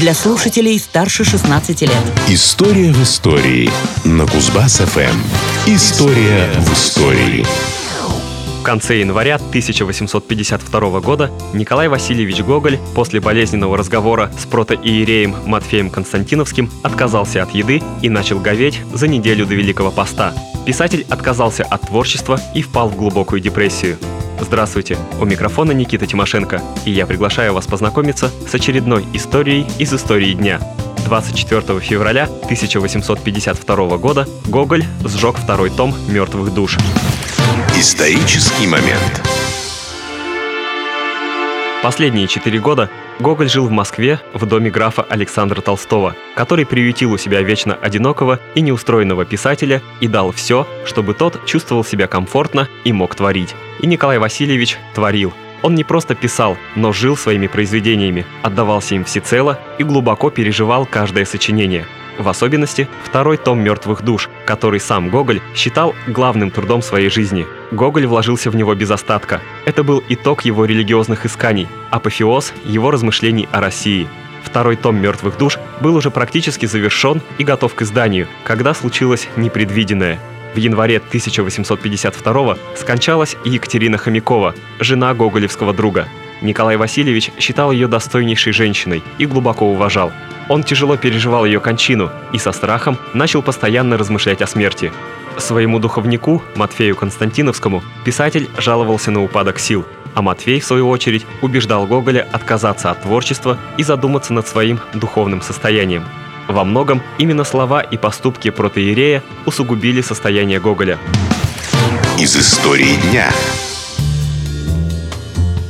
для слушателей старше 16 лет. История в истории на Кузбасс-ФМ. История в истории. В конце января 1852 года Николай Васильевич Гоголь после болезненного разговора с протоиереем Матфеем Константиновским отказался от еды и начал говеть за неделю до Великого Поста. Писатель отказался от творчества и впал в глубокую депрессию. Здравствуйте, у микрофона Никита Тимошенко, и я приглашаю вас познакомиться с очередной историей из истории дня. 24 февраля 1852 года Гоголь сжег второй том «Мертвых душ». Исторический момент. Последние четыре года Гоголь жил в Москве в доме графа Александра Толстого, который приютил у себя вечно одинокого и неустроенного писателя и дал все, чтобы тот чувствовал себя комфортно и мог творить. И Николай Васильевич творил. Он не просто писал, но жил своими произведениями, отдавался им всецело и глубоко переживал каждое сочинение. В особенности второй том «Мертвых душ», который сам Гоголь считал главным трудом своей жизни. Гоголь вложился в него без остатка. Это был итог его религиозных исканий, апофеоз его размышлений о России. Второй том «Мертвых душ» был уже практически завершен и готов к изданию, когда случилось непредвиденное. В январе 1852 скончалась Екатерина Хомякова, жена гоголевского друга. Николай Васильевич считал ее достойнейшей женщиной и глубоко уважал. Он тяжело переживал ее кончину и со страхом начал постоянно размышлять о смерти. Своему духовнику, Матфею Константиновскому, писатель жаловался на упадок сил, а Матфей, в свою очередь, убеждал Гоголя отказаться от творчества и задуматься над своим духовным состоянием. Во многом именно слова и поступки протоиерея усугубили состояние Гоголя. Из истории дня.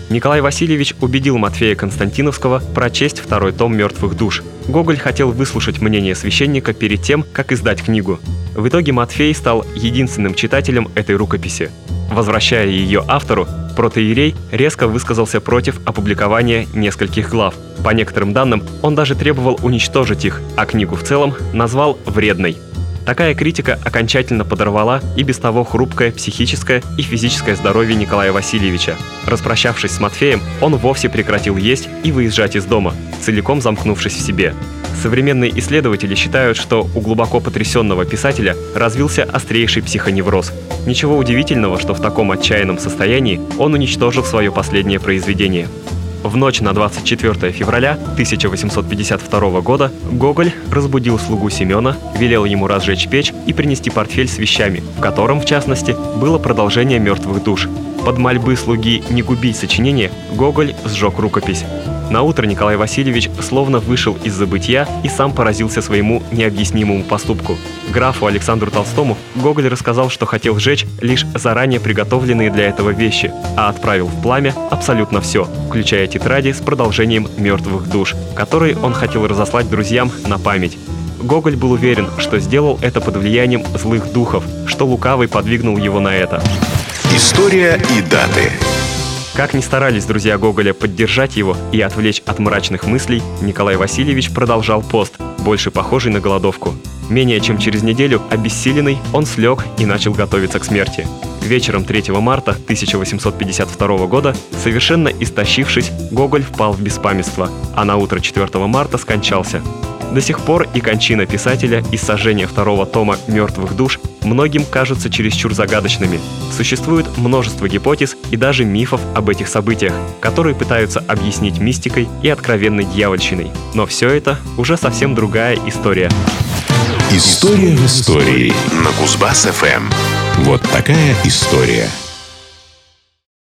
Николай Васильевич убедил Матфея Константиновского прочесть второй том «Мертвых душ». Гоголь хотел выслушать мнение священника перед тем, как издать книгу. В итоге Матфей стал единственным читателем этой рукописи. Возвращая ее автору, протоиерей резко высказался против опубликования нескольких глав. По некоторым данным, он даже требовал уничтожить их, а книгу в целом назвал «вредной». Такая критика окончательно подорвала и без того хрупкое психическое и физическое здоровье Николая Васильевича. Распрощавшись с Матфеем, он вовсе прекратил есть и выезжать из дома, целиком замкнувшись в себе. Современные исследователи считают, что у глубоко потрясенного писателя развился острейший психоневроз. Ничего удивительного, что в таком отчаянном состоянии он уничтожил свое последнее произведение. В ночь на 24 февраля 1852 года Гоголь разбудил слугу Семена, велел ему разжечь печь и принести портфель с вещами, в котором, в частности, было продолжение «Мертвых душ». Под мольбы слуги не губить сочинение Гоголь сжег рукопись. На утро Николай Васильевич словно вышел из забытия и сам поразился своему необъяснимому поступку. Графу Александру Толстому Гоголь рассказал, что хотел сжечь лишь заранее приготовленные для этого вещи, а отправил в пламя абсолютно все, включая тетради с продолжением «Мертвых душ», которые он хотел разослать друзьям на память. Гоголь был уверен, что сделал это под влиянием злых духов, что лукавый подвигнул его на это. История и даты. Как ни старались друзья Гоголя поддержать его и отвлечь от мрачных мыслей, Николай Васильевич продолжал пост, больше похожий на голодовку. Менее чем через неделю, обессиленный, он слег и начал готовиться к смерти. Вечером 3 марта 1852 года, совершенно истощившись, Гоголь впал в беспамятство, а на утро 4 марта скончался. До сих пор и кончина писателя, и сожжение второго тома «Мертвых душ» многим кажутся чересчур загадочными. Существует множество гипотез и даже мифов об этих событиях, которые пытаются объяснить мистикой и откровенной дьявольщиной. Но все это уже совсем другая история. История в истории на Кузбасс-ФМ. Вот такая история.